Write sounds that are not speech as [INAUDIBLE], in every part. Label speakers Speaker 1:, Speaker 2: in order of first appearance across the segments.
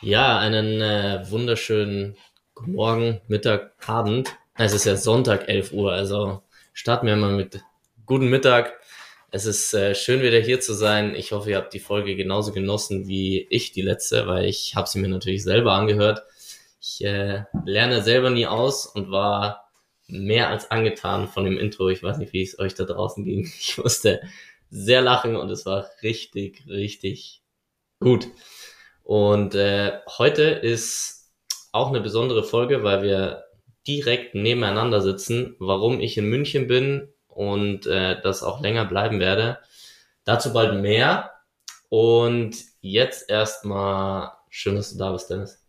Speaker 1: Ja, einen äh, wunderschönen guten Morgen, Mittag, Abend. Es ist ja Sonntag, 11 Uhr, also starten wir mal mit guten Mittag. Es ist äh, schön wieder hier zu sein. Ich hoffe, ihr habt die Folge genauso genossen wie ich die letzte, weil ich habe sie mir natürlich selber angehört. Ich äh, lerne selber nie aus und war mehr als angetan von dem Intro. Ich weiß nicht, wie es euch da draußen ging. [LAUGHS] Ich musste sehr lachen und es war richtig, richtig gut. Und äh, heute ist auch eine besondere Folge, weil wir direkt nebeneinander sitzen. Warum ich in München bin und äh, das auch länger bleiben werde. Dazu bald mehr. Und jetzt erstmal schön, dass du da bist, Dennis.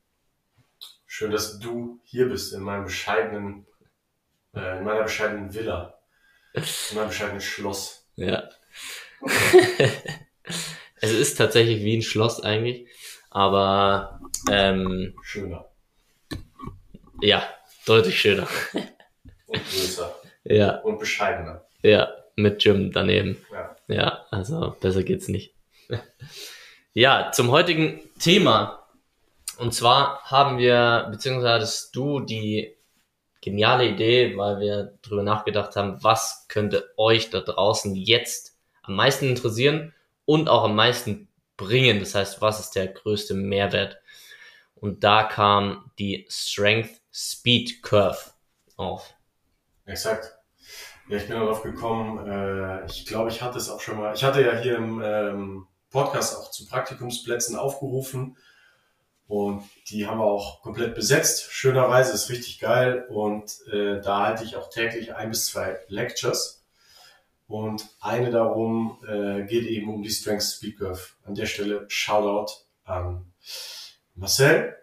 Speaker 2: Schön, dass du hier bist in meinem bescheidenen, äh, in meiner bescheidenen Villa. In meinem bescheidenen Schloss.
Speaker 1: Ja. [LAUGHS] es ist tatsächlich wie ein Schloss eigentlich. Aber ähm,
Speaker 2: schöner.
Speaker 1: Ja, deutlich schöner.
Speaker 2: Und größer. [LAUGHS]
Speaker 1: Ja.
Speaker 2: Und bescheidener.
Speaker 1: Ja, mit Gym daneben.
Speaker 2: Ja.
Speaker 1: Ja, also besser geht's nicht. [LAUGHS] ja, zum heutigen Thema. Und zwar haben wir, beziehungsweise hattest du die geniale Idee, weil wir drüber nachgedacht haben, was könnte euch da draußen jetzt am meisten interessieren und auch am meisten bringen. Das heißt, was ist der größte Mehrwert? Und da kam die Strength Speed Curve auf.
Speaker 2: Exakt. Ja, ich bin darauf gekommen, äh, ich glaube, ich hatte es auch schon mal, ich hatte ja hier im ähm, Podcast auch zu Praktikumsplätzen aufgerufen und die haben wir auch komplett besetzt. Schönerweise ist richtig geil und äh, da halte ich auch täglich ein bis zwei Lectures und eine darum äh, geht eben um die Strength Speed Curve. An der Stelle Shoutout an Marcel,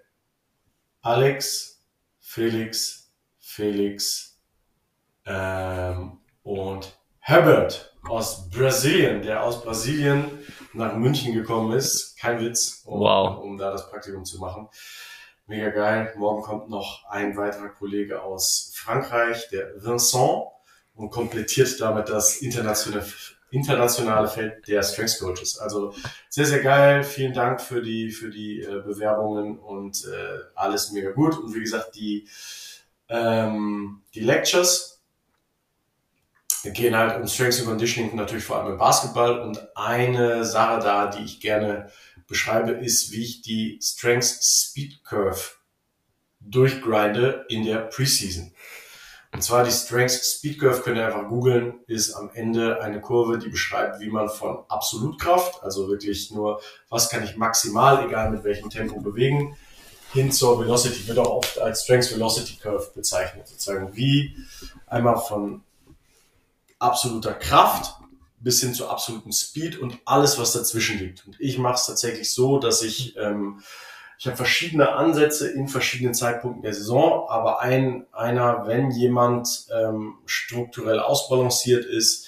Speaker 2: Alex, Felix, Felix ähm, und Herbert aus Brasilien, der aus Brasilien nach München gekommen ist. Kein Witz, um,
Speaker 1: wow.
Speaker 2: um da das Praktikum zu machen. Mega geil. Morgen kommt noch ein weiterer Kollege aus Frankreich, der Vincent und komplettiert damit das internationale, internationale Feld der Strengths Coaches. Also sehr, sehr geil. Vielen Dank für die, für die äh, Bewerbungen und äh, alles mega gut. Und wie gesagt, die, ähm, die Lectures gehen halt um Strengths and Conditioning natürlich vor allem im Basketball. Und eine Sache da, die ich gerne beschreibe, ist, wie ich die Strengths Speed Curve durchgrinde in der Preseason. Und zwar die Strengths Speed Curve könnt ihr einfach googeln, ist am Ende eine Kurve, die beschreibt, wie man von Absolutkraft, also wirklich nur, was kann ich maximal, egal mit welchem Tempo bewegen, hin zur Velocity, wird auch oft als Strengths Velocity Curve bezeichnet. Sozusagen wie einmal von absoluter Kraft bis hin zu absoluten Speed und alles, was dazwischen liegt. Und ich mache es tatsächlich so, dass ich ähm, ich habe verschiedene Ansätze in verschiedenen Zeitpunkten der Saison, aber ein, einer, wenn jemand ähm, strukturell ausbalanciert ist,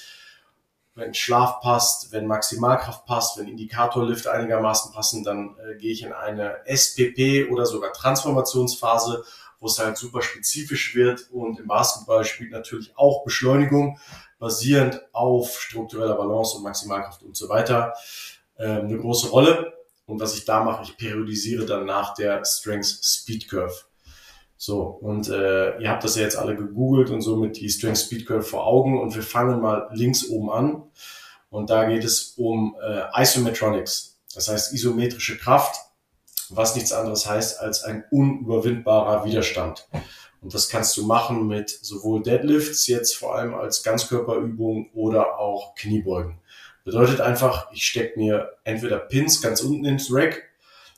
Speaker 2: wenn Schlaf passt, wenn Maximalkraft passt, wenn Indikatorlift einigermaßen passen, dann äh, gehe ich in eine SPP oder sogar Transformationsphase, wo es halt super spezifisch wird. Und im Basketball spielt natürlich auch Beschleunigung basierend auf struktureller Balance und Maximalkraft und so weiter äh, eine große Rolle. Und was ich da mache, ich periodisiere dann nach der Strength Speed Curve. So, und äh, ihr habt das ja jetzt alle gegoogelt und somit die Strength Speed Curve vor Augen. Und wir fangen mal links oben an. Und da geht es um äh, Isometronics. Das heißt isometrische Kraft. was nichts anderes heißt als ein unüberwindbarer Widerstand. Und das kannst du machen mit sowohl Deadlifts jetzt vor allem als Ganzkörperübung oder auch Kniebeugen. Bedeutet einfach, ich stecke mir entweder Pins ganz unten ins Rack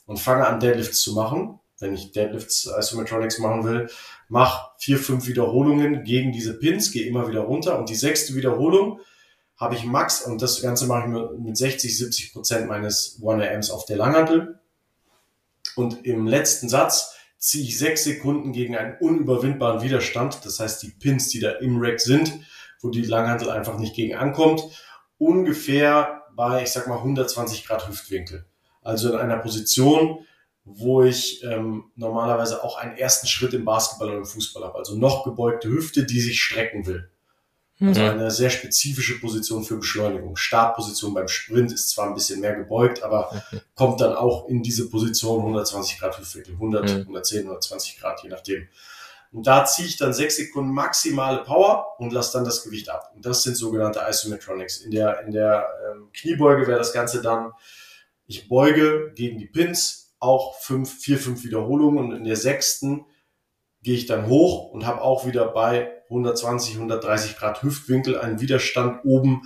Speaker 2: und fange an Deadlifts zu machen. Wenn ich Deadlifts Isometronics machen will, mach vier, fünf Wiederholungen gegen diese Pins, gehe immer wieder runter und die sechste Wiederholung habe ich Max und das Ganze mache ich mit 60, 70 Prozent meines 1AMs auf der Langhantel. Und im letzten Satz ziehe ich sechs Sekunden gegen einen unüberwindbaren Widerstand. Das heißt, die Pins, die da im Rack sind, wo die Langhantel einfach nicht gegen ankommt, ungefähr bei, ich sag mal, 120 Grad Hüftwinkel. Also in einer Position, wo ich ähm, normalerweise auch einen ersten Schritt im Basketball oder im Fußball habe. Also noch gebeugte Hüfte, die sich strecken will. Also mhm. eine sehr spezifische Position für Beschleunigung. Startposition beim Sprint ist zwar ein bisschen mehr gebeugt, aber kommt dann auch in diese Position 120 Grad Hüftwinkel, 100, mhm. 110, 120 Grad, je nachdem. Und da ziehe ich dann sechs Sekunden maximale Power und lasse dann das Gewicht ab. Und das sind sogenannte Isometronics. In der, in der ähm, Kniebeuge wäre das Ganze dann, ich beuge gegen die Pins, auch fünf, vier, fünf Wiederholungen und in der sechsten gehe ich dann hoch und habe auch wieder bei 120, 130 Grad Hüftwinkel einen Widerstand oben,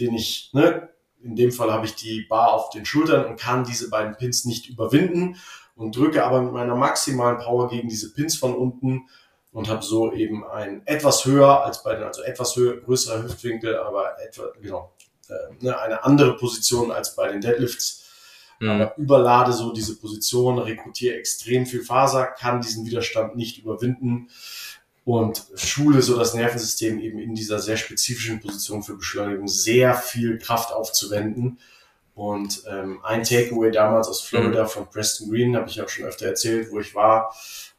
Speaker 2: den ich, ne, in dem Fall habe ich die Bar auf den Schultern und kann diese beiden Pins nicht überwinden und drücke aber mit meiner maximalen Power gegen diese Pins von unten und habe so eben ein etwas höher als bei den, also etwas höher, größerer Hüftwinkel, aber etwa, genau, äh, ne, eine andere Position als bei den Deadlifts Mhm. Aber überlade so diese Position, rekrutiere extrem viel Faser, kann diesen Widerstand nicht überwinden und schule so das Nervensystem eben in dieser sehr spezifischen Position für Beschleunigung sehr viel Kraft aufzuwenden. Und ähm, ein Takeaway damals aus Florida mhm. von Preston Green, habe ich auch schon öfter erzählt, wo ich war,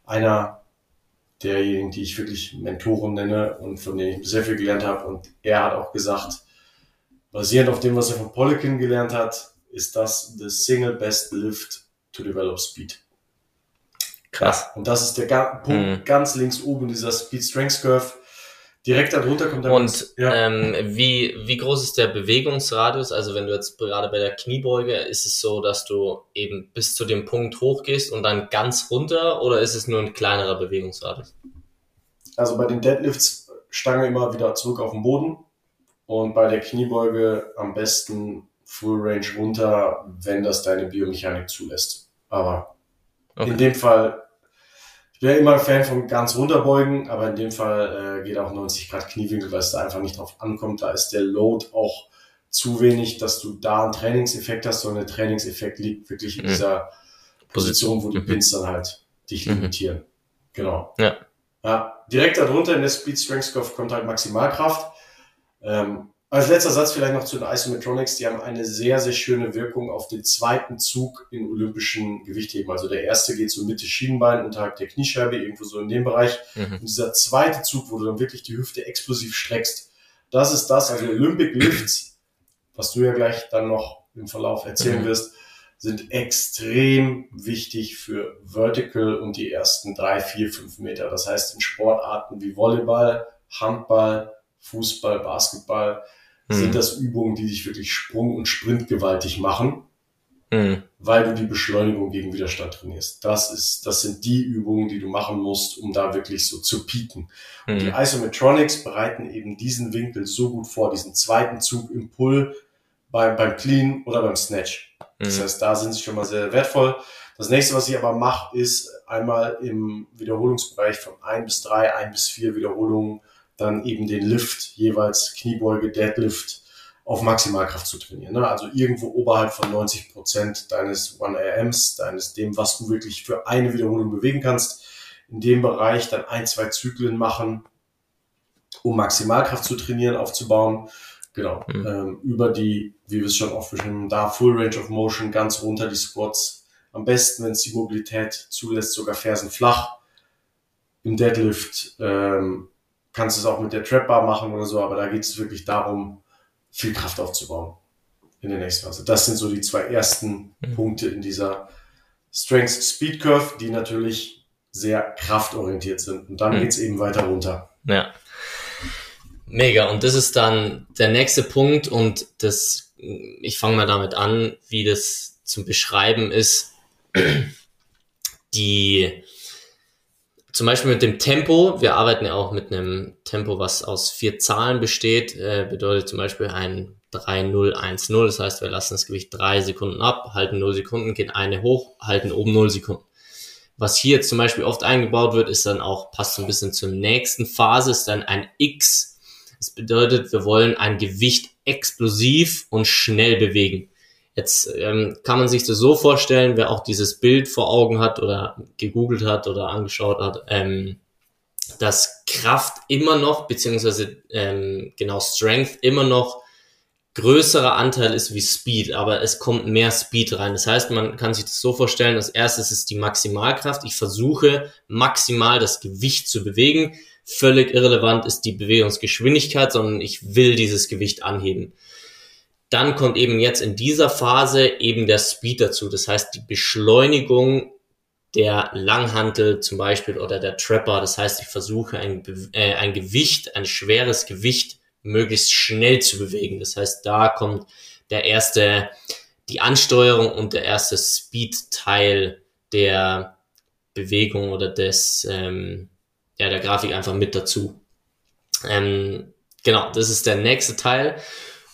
Speaker 2: einer derjenigen, die ich wirklich Mentoren nenne und von denen ich sehr viel gelernt habe. Und er hat auch gesagt, basierend auf dem, was er von Polikin gelernt hat, ist das the single best lift to develop speed.
Speaker 1: Krass.
Speaker 2: Und das ist der Punkt mhm. ganz links oben dieser Speed Strength Curve. Direkt darunter kommt
Speaker 1: der Und ja. ähm, wie, wie groß ist der Bewegungsradius? Also wenn du jetzt gerade bei der Kniebeuge, ist es so, dass du eben bis zu dem Punkt hochgehst und dann ganz runter oder ist es nur ein kleinerer Bewegungsradius?
Speaker 2: Also bei den Deadlifts Stange immer wieder zurück auf den Boden und bei der Kniebeuge am besten Full Range runter, wenn das deine Biomechanik zulässt. Aber okay. in dem Fall, ich bin ja immer Fan von ganz runterbeugen, aber in dem Fall äh, geht auch 90 Grad Kniewinkel, weil es da einfach nicht drauf ankommt. Da ist der Load auch zu wenig, dass du da einen Trainingseffekt hast, sondern der Trainingseffekt liegt wirklich in mhm. dieser Position, wo die mhm. Pins dann halt dich mhm. limitieren. Genau. Ja. ja. Direkt darunter in der Speed Strength Curve kommt halt Maximalkraft. Ähm, als letzter Satz vielleicht noch zu den Isometronics. Die haben eine sehr, sehr schöne Wirkung auf den zweiten Zug im olympischen Gewichtheben. Also der erste geht so Mitte Schienbein, unterhalb der Kniescheibe, irgendwo so in dem Bereich. Mhm. Und dieser zweite Zug, wo du dann wirklich die Hüfte explosiv streckst, das ist das, also Olympic Lifts, was du ja gleich dann noch im Verlauf erzählen mhm. wirst, sind extrem wichtig für Vertical und die ersten drei, vier, fünf Meter. Das heißt, in Sportarten wie Volleyball, Handball, Fußball, Basketball, mhm. sind das Übungen, die dich wirklich sprung- und sprintgewaltig machen, mhm. weil du die Beschleunigung gegen Widerstand trainierst. Das ist, das sind die Übungen, die du machen musst, um da wirklich so zu pieken. Und die hm. Isometronics bereiten eben diesen Winkel so gut vor, diesen zweiten Zug im Pull beim, beim Clean oder beim Snatch. Das hm. heißt, da sind sie schon mal sehr wertvoll. Das nächste, was ich aber mache, ist einmal im Wiederholungsbereich von ein bis drei, ein bis vier Wiederholungen dann eben den Lift, jeweils Kniebeuge, Deadlift auf Maximalkraft zu trainieren. Ne? Also irgendwo oberhalb von 90 Prozent deines 1RMs, deines dem, was du wirklich für eine Wiederholung bewegen kannst. In dem Bereich dann ein, zwei Zyklen machen, um Maximalkraft zu trainieren, aufzubauen. Genau. Mhm. Ähm, über die, wie wir es schon oft beschrieben da Full Range of Motion, ganz runter die Squats. Am besten, wenn es die Mobilität zulässt, sogar Fersen flach. Im Deadlift ähm, kannst es auch mit der Trap Bar machen oder so, aber da geht es wirklich darum, viel Kraft aufzubauen in der nächsten Phase. Das sind so die zwei ersten mhm. Punkte in dieser Strength Speed Curve, die natürlich sehr kraftorientiert sind. Und dann mhm. geht's eben weiter runter.
Speaker 1: Ja. Mega. Und das ist dann der nächste Punkt und das, ich fange mal damit an, wie das zum Beschreiben ist. die zum Beispiel mit dem Tempo, wir arbeiten ja auch mit einem Tempo, was aus vier Zahlen besteht, äh, bedeutet zum Beispiel ein 3-0-1-0, das heißt, wir lassen das Gewicht drei Sekunden ab, halten 0 Sekunden, gehen eine hoch, halten oben 0 Sekunden. Was hier jetzt zum Beispiel oft eingebaut wird, ist dann auch, passt so ein bisschen zur nächsten Phase, ist dann ein X. Das bedeutet, wir wollen ein Gewicht explosiv und schnell bewegen. Jetzt ähm, kann man sich das so vorstellen, wer auch dieses Bild vor Augen hat oder gegoogelt hat oder angeschaut hat, ähm, dass Kraft immer noch, beziehungsweise ähm, genau Strength immer noch größerer Anteil ist wie Speed, aber es kommt mehr Speed rein. Das heißt, man kann sich das so vorstellen, als erstes ist die Maximalkraft. Ich versuche maximal das Gewicht zu bewegen. Völlig irrelevant ist die Bewegungsgeschwindigkeit, sondern ich will dieses Gewicht anheben. Dann kommt eben jetzt in dieser Phase eben der Speed dazu. Das heißt, die Beschleunigung der Langhantel zum Beispiel oder der Trapper. Das heißt, ich versuche ein, äh, ein Gewicht, ein schweres Gewicht möglichst schnell zu bewegen. Das heißt, da kommt der erste, die Ansteuerung und der erste Speed-Teil der Bewegung oder des, ähm, ja, der Grafik einfach mit dazu. Ähm, genau, das ist der nächste Teil.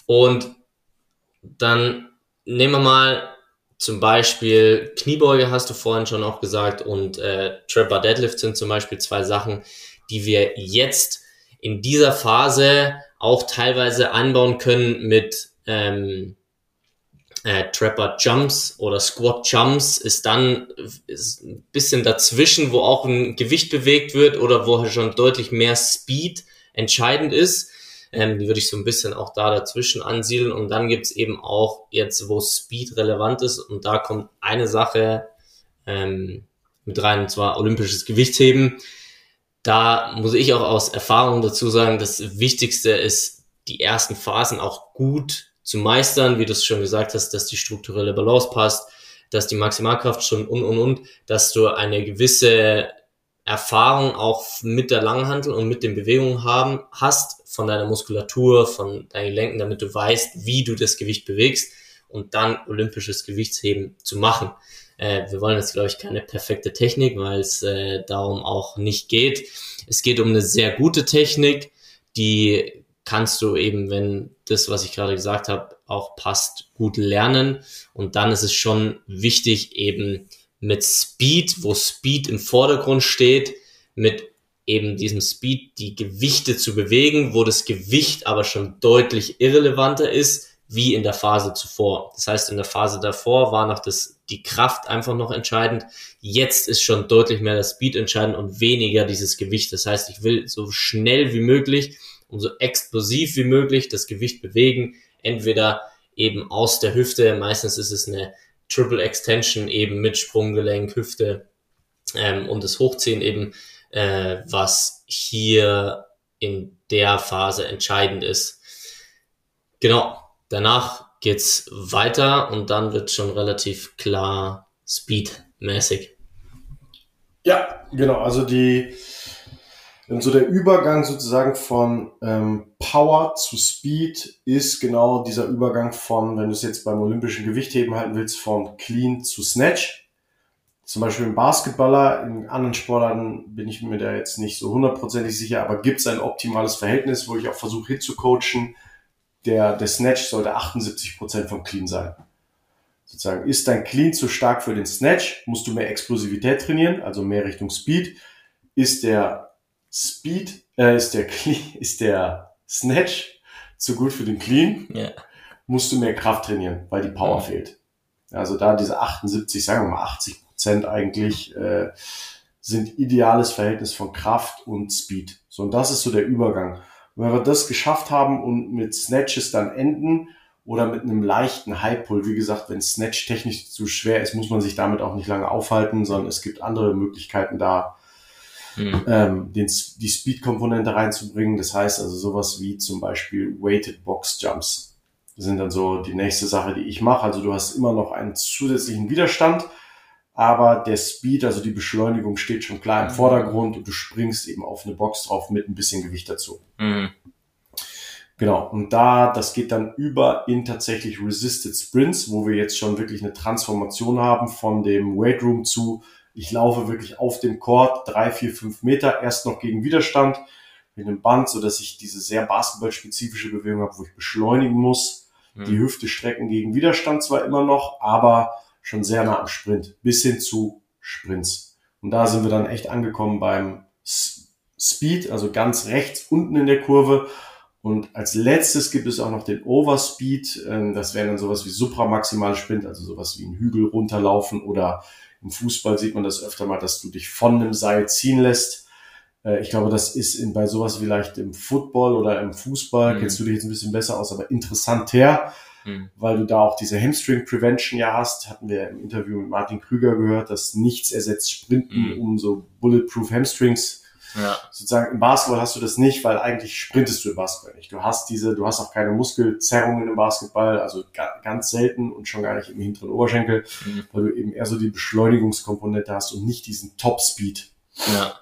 Speaker 1: Und dann nehmen wir mal zum Beispiel Kniebeuge, hast du vorhin schon auch gesagt, und äh, Trapper Deadlift sind zum Beispiel zwei Sachen, die wir jetzt in dieser Phase auch teilweise anbauen können mit ähm, äh, Trapper Jumps oder Squat Jumps ist dann ist ein bisschen dazwischen, wo auch ein Gewicht bewegt wird oder wo schon deutlich mehr Speed entscheidend ist. Ähm, die würde ich so ein bisschen auch da dazwischen ansiedeln. Und dann gibt's eben auch jetzt, wo Speed relevant ist. Und da kommt eine Sache ähm, mit rein, und zwar olympisches Gewichtheben da muss ich auch aus Erfahrung dazu sagen, das Wichtigste ist, die ersten Phasen auch gut zu meistern, wie du es schon gesagt hast, dass die strukturelle Balance passt, dass die Maximalkraft schon und und und, dass du eine gewisse Erfahrung auch mit der Langhantel und mit den Bewegungen haben hast, von deiner Muskulatur, von deinen Gelenken, damit du weißt, wie du das Gewicht bewegst und dann olympisches Gewichtsheben zu machen. Äh, wir wollen jetzt, glaube ich, keine perfekte Technik, weil es äh, darum auch nicht geht. Es geht um eine sehr gute Technik, die kannst du eben, wenn das, was ich gerade gesagt habe, auch passt, gut lernen. Und dann ist es schon wichtig, eben mit Speed, wo Speed im Vordergrund steht, mit eben diesem Speed die Gewichte zu bewegen, wo das Gewicht aber schon deutlich irrelevanter ist, wie in der Phase zuvor. Das heißt, in der Phase davor war noch das, die Kraft einfach noch entscheidend. Jetzt ist schon deutlich mehr das Speed entscheidend und weniger dieses Gewicht. Das heißt, ich will so schnell wie möglich und so explosiv wie möglich das Gewicht bewegen. Entweder eben aus der Hüfte, meistens ist es eine Triple Extension eben mit Sprunggelenk, Hüfte ähm, und das Hochziehen eben, äh, was hier in der Phase entscheidend ist. Genau, Danach geht's weiter und dann wird schon relativ klar speedmäßig.
Speaker 2: Ja, genau. Also die so der Übergang sozusagen von ähm, Power zu Speed ist genau dieser Übergang von, wenn du es jetzt beim olympischen Gewichtheben halten willst, von Clean zu Snatch. Zum Beispiel im Basketballer, in anderen Sportarten bin ich mir da jetzt nicht so hundertprozentig sicher, aber gibt es ein optimales Verhältnis, wo ich auch versuche hinzucoachen, der, der Snatch sollte 78% vom Clean sein. Sozusagen, ist dein Clean zu stark für den Snatch, musst du mehr Explosivität trainieren, also mehr Richtung Speed. Ist der Speed, äh, ist der Clean, [LAUGHS] ist der Snatch zu gut für den Clean, yeah. musst du mehr Kraft trainieren, weil die Power mhm. fehlt. Also da diese 78, sagen wir mal 80 Prozent eigentlich, äh, sind ideales Verhältnis von Kraft und Speed. So, und das ist so der Übergang. Und wenn wir das geschafft haben und mit Snatches dann enden oder mit einem leichten High Pull, wie gesagt, wenn Snatch technisch zu schwer ist, muss man sich damit auch nicht lange aufhalten, sondern es gibt andere Möglichkeiten da, mhm. ähm, den, die Speed-Komponente reinzubringen. Das heißt also sowas wie zum Beispiel Weighted Box Jumps. Das sind dann so die nächste Sache, die ich mache. Also du hast immer noch einen zusätzlichen Widerstand, aber der Speed, also die Beschleunigung steht schon klar im mhm. Vordergrund und du springst eben auf eine Box drauf mit ein bisschen Gewicht dazu. Mhm. Genau, und da, das geht dann über in tatsächlich Resisted Sprints, wo wir jetzt schon wirklich eine Transformation haben von dem Weight Room zu Ich laufe wirklich auf dem Court drei, vier, fünf Meter, erst noch gegen Widerstand mit einem Band, so dass ich diese sehr basketballspezifische Bewegung habe, wo ich beschleunigen muss, mhm. die Hüfte strecken gegen Widerstand zwar immer noch, aber schon sehr nah am Sprint, bis hin zu Sprints. Und da sind wir dann echt angekommen beim Speed, also ganz rechts unten in der Kurve. Und als letztes gibt es auch noch den Overspeed. Ähm, das wäre dann sowas wie supramaximale Sprint, also sowas wie ein Hügel runterlaufen oder im Fußball sieht man das öfter mal, dass du dich von einem Seil ziehen lässt. Äh, ich glaube, das ist in, bei sowas vielleicht im Football oder im Fußball, mhm. kennst du dich jetzt ein bisschen besser aus, aber interessant her, mhm. weil du da auch diese Hamstring Prevention ja hast. Hatten wir im Interview mit Martin Krüger gehört, dass nichts ersetzt Sprinten, mhm. um so Bulletproof Hamstrings ja. Sozusagen im Basketball hast du das nicht, weil eigentlich sprintest du im Basketball nicht. Du hast diese, du hast auch keine Muskelzerrungen im Basketball, also ganz selten und schon gar nicht im hinteren Oberschenkel, mhm. weil du eben eher so die Beschleunigungskomponente hast und nicht diesen Top-Speed. Ja.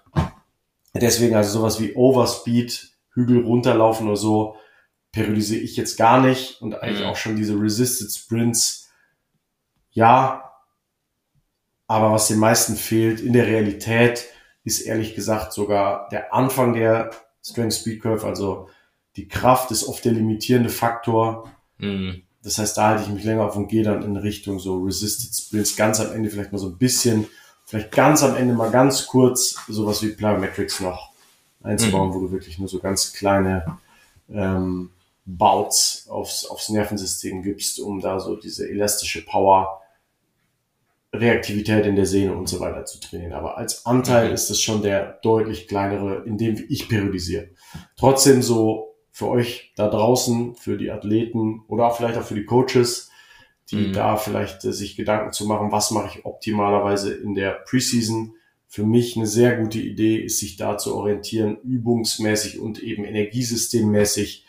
Speaker 2: Deswegen also sowas wie Overspeed, Hügel runterlaufen oder so, periodisiere ich jetzt gar nicht und eigentlich mhm. auch schon diese Resisted Sprints, ja, aber was den meisten fehlt in der Realität, ist ehrlich gesagt sogar der Anfang der Strength Speed Curve, also die Kraft ist oft der limitierende Faktor. Mhm. Das heißt, da halte ich mich länger auf und gehe dann in Richtung so Resisted Sprints ganz am Ende vielleicht mal so ein bisschen, vielleicht ganz am Ende mal ganz kurz sowas wie Plyometrics noch einzubauen, mhm. wo du wirklich nur so ganz kleine ähm, Bouts aufs, aufs Nervensystem gibst, um da so diese elastische Power Reaktivität in der Sehne und so weiter zu trainieren. Aber als Anteil mhm. ist es schon der deutlich kleinere, in dem ich periodisiere. Trotzdem so für euch da draußen, für die Athleten oder vielleicht auch für die Coaches, die mhm. da vielleicht äh, sich Gedanken zu machen, was mache ich optimalerweise in der Preseason. Für mich eine sehr gute Idee ist, sich da zu orientieren, übungsmäßig und eben energiesystemmäßig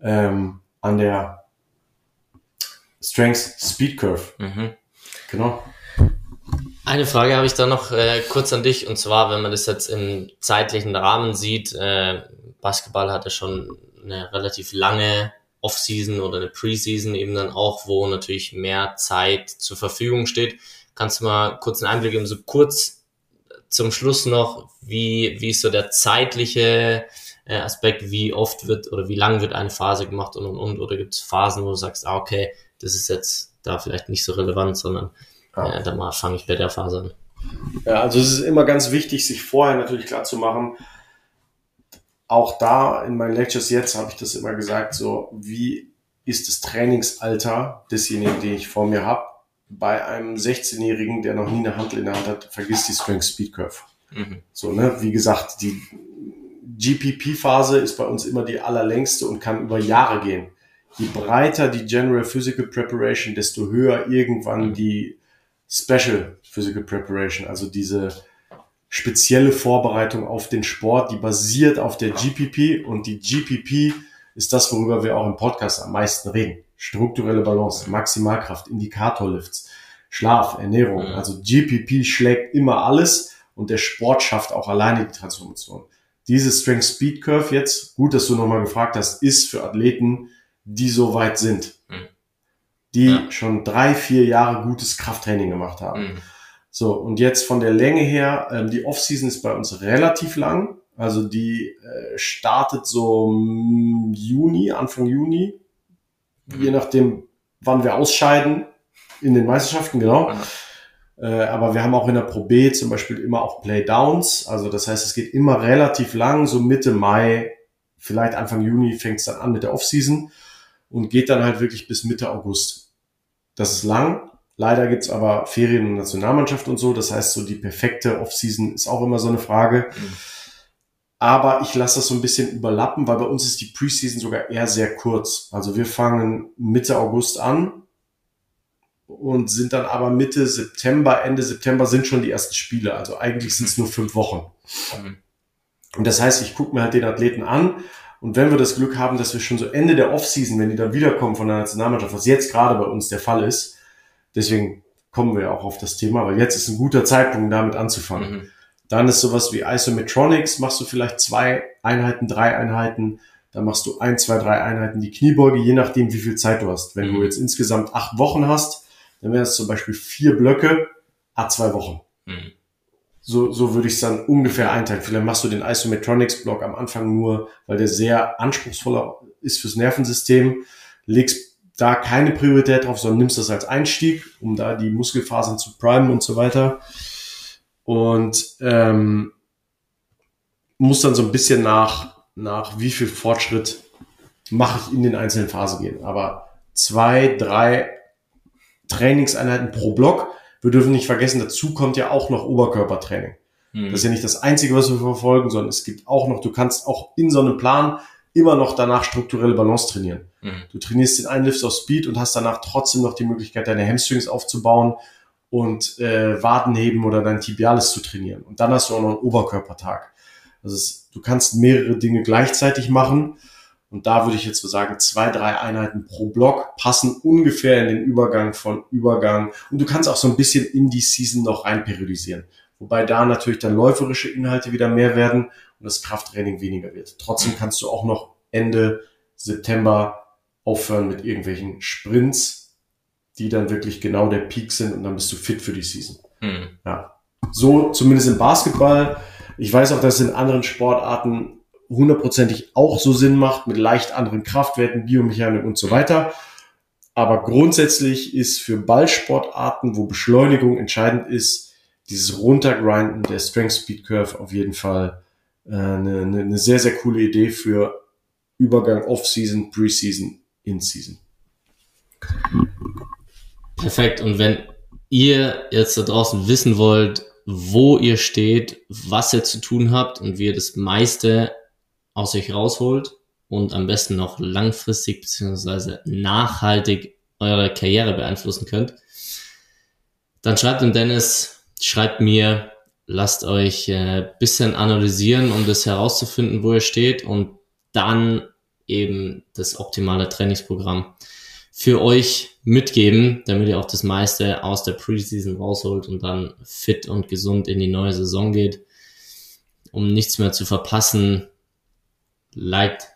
Speaker 2: ähm, an der Strength Speed Curve. Mhm.
Speaker 1: Genau. Eine Frage habe ich da noch äh, kurz an dich. Und zwar, wenn man das jetzt im zeitlichen Rahmen sieht, äh, Basketball hatte schon eine relativ lange Offseason oder eine Preseason eben dann auch, wo natürlich mehr Zeit zur Verfügung steht. Kannst du mal kurz einen Einblick geben, so kurz zum Schluss noch, wie, wie ist so der zeitliche äh, Aspekt, wie oft wird oder wie lang wird eine Phase gemacht und und und? Oder gibt es Phasen, wo du sagst, ah, okay, das ist jetzt da vielleicht nicht so relevant, sondern ja. ja, dann fange ich bei der Phase an.
Speaker 2: Ja, also es ist immer ganz wichtig, sich vorher natürlich klar zu machen, auch da in meinen Lectures jetzt habe ich das immer gesagt, so wie ist das Trainingsalter desjenigen, den ich vor mir habe. Bei einem 16-Jährigen, der noch nie eine Handel in der Hand hat, vergisst die Strength Speed Curve. Mhm. So, ne, wie gesagt, die GPP-Phase ist bei uns immer die allerlängste und kann über Jahre gehen. Je breiter die General Physical Preparation, desto höher irgendwann die Special Physical Preparation, also diese spezielle Vorbereitung auf den Sport, die basiert auf der GPP und die GPP ist das, worüber wir auch im Podcast am meisten reden. Strukturelle Balance, Maximalkraft, Indikatorlifts, Schlaf, Ernährung. Also GPP schlägt immer alles und der Sport schafft auch alleine die Transformation. Diese Strength Speed Curve jetzt, gut, dass du nochmal gefragt hast, ist für Athleten, die so weit sind die ja. schon drei, vier Jahre gutes Krafttraining gemacht haben. Mhm. So, und jetzt von der Länge her, ähm, die Offseason ist bei uns relativ lang. Also die äh, startet so Juni, Anfang Juni, mhm. je nachdem, wann wir ausscheiden in den Meisterschaften, genau. Mhm. Äh, aber wir haben auch in der Pro B zum Beispiel immer auch Playdowns. Also das heißt, es geht immer relativ lang, so Mitte Mai, vielleicht Anfang Juni fängt es dann an mit der Offseason und geht dann halt wirklich bis Mitte August. Das ist lang. Leider gibt's aber Ferien und Nationalmannschaft und so. Das heißt, so die perfekte Offseason ist auch immer so eine Frage. Mhm. Aber ich lasse das so ein bisschen überlappen, weil bei uns ist die Preseason sogar eher sehr kurz. Also wir fangen Mitte August an und sind dann aber Mitte September, Ende September sind schon die ersten Spiele. Also eigentlich sind es nur fünf Wochen. Mhm. Und das heißt, ich gucke mir halt den Athleten an und wenn wir das Glück haben, dass wir schon so Ende der Offseason, wenn die dann wiederkommen von der Nationalmannschaft, was jetzt gerade bei uns der Fall ist, deswegen kommen wir auch auf das Thema, weil jetzt ist ein guter Zeitpunkt, damit anzufangen. Mhm. Dann ist sowas wie Isometronics, machst du vielleicht zwei Einheiten, drei Einheiten, dann machst du ein, zwei, drei Einheiten die Kniebeuge, je nachdem, wie viel Zeit du hast. Wenn mhm. du jetzt insgesamt acht Wochen hast, dann wären es zum Beispiel vier Blöcke, a zwei Wochen. Mhm. So, so würde ich es dann ungefähr einteilen. Vielleicht machst du den Isometronics-Block am Anfang nur, weil der sehr anspruchsvoller ist fürs Nervensystem, legst da keine Priorität drauf, sondern nimmst das als Einstieg, um da die Muskelfasern zu primen und so weiter. Und ähm, muss dann so ein bisschen nach, nach wie viel Fortschritt mache ich in den einzelnen Phasen gehen. Aber zwei, drei Trainingseinheiten pro Block. Wir dürfen nicht vergessen, dazu kommt ja auch noch Oberkörpertraining. Mhm. Das ist ja nicht das Einzige, was wir verfolgen, sondern es gibt auch noch, du kannst auch in so einem Plan immer noch danach strukturelle Balance trainieren. Mhm. Du trainierst den einen Lift auf Speed und hast danach trotzdem noch die Möglichkeit, deine Hamstrings aufzubauen und äh, Wadenheben oder dein Tibialis zu trainieren. Und dann hast du auch noch einen Oberkörpertag. Also es, du kannst mehrere Dinge gleichzeitig machen. Und da würde ich jetzt so sagen, zwei, drei Einheiten pro Block passen ungefähr in den Übergang von Übergang. Und du kannst auch so ein bisschen in die Season noch rein periodisieren. Wobei da natürlich dann läuferische Inhalte wieder mehr werden und das Krafttraining weniger wird. Trotzdem kannst du auch noch Ende September aufhören mit irgendwelchen Sprints, die dann wirklich genau der Peak sind und dann bist du fit für die Season. Mhm. Ja. So zumindest im Basketball. Ich weiß auch, dass es in anderen Sportarten hundertprozentig auch so Sinn macht, mit leicht anderen Kraftwerten, Biomechanik und so weiter. Aber grundsätzlich ist für Ballsportarten, wo Beschleunigung entscheidend ist, dieses Runtergrinden der Strength Speed Curve auf jeden Fall äh, eine, eine sehr, sehr coole Idee für Übergang Off-Season, Pre-Season, In-Season.
Speaker 1: Perfekt. Und wenn ihr jetzt da draußen wissen wollt, wo ihr steht, was ihr zu tun habt und wie ihr das meiste aus euch rausholt und am besten noch langfristig beziehungsweise nachhaltig eure Karriere beeinflussen könnt, dann schreibt dem Dennis, schreibt mir, lasst euch äh, bisschen analysieren, um das herauszufinden, wo ihr steht und dann eben das optimale Trainingsprogramm für euch mitgeben, damit ihr auch das meiste aus der Preseason rausholt und dann fit und gesund in die neue Saison geht. Um nichts mehr zu verpassen, liked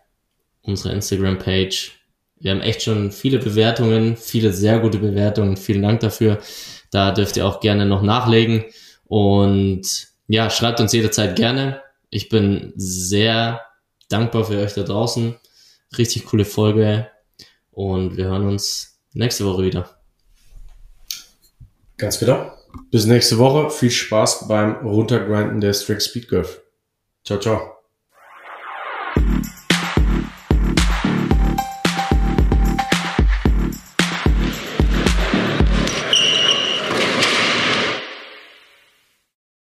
Speaker 1: unsere Instagram-Page. Wir haben echt schon viele Bewertungen, viele sehr gute Bewertungen. Vielen Dank dafür. Da dürft ihr auch gerne noch nachlegen. Und ja, schreibt uns jederzeit gerne. Ich bin sehr dankbar für euch da draußen. Richtig coole Folge. Und wir hören uns nächste Woche wieder.
Speaker 2: Ganz genau. Bis nächste Woche. Viel Spaß beim Runtergrinden der Strict Speed Curve. Ciao, ciao.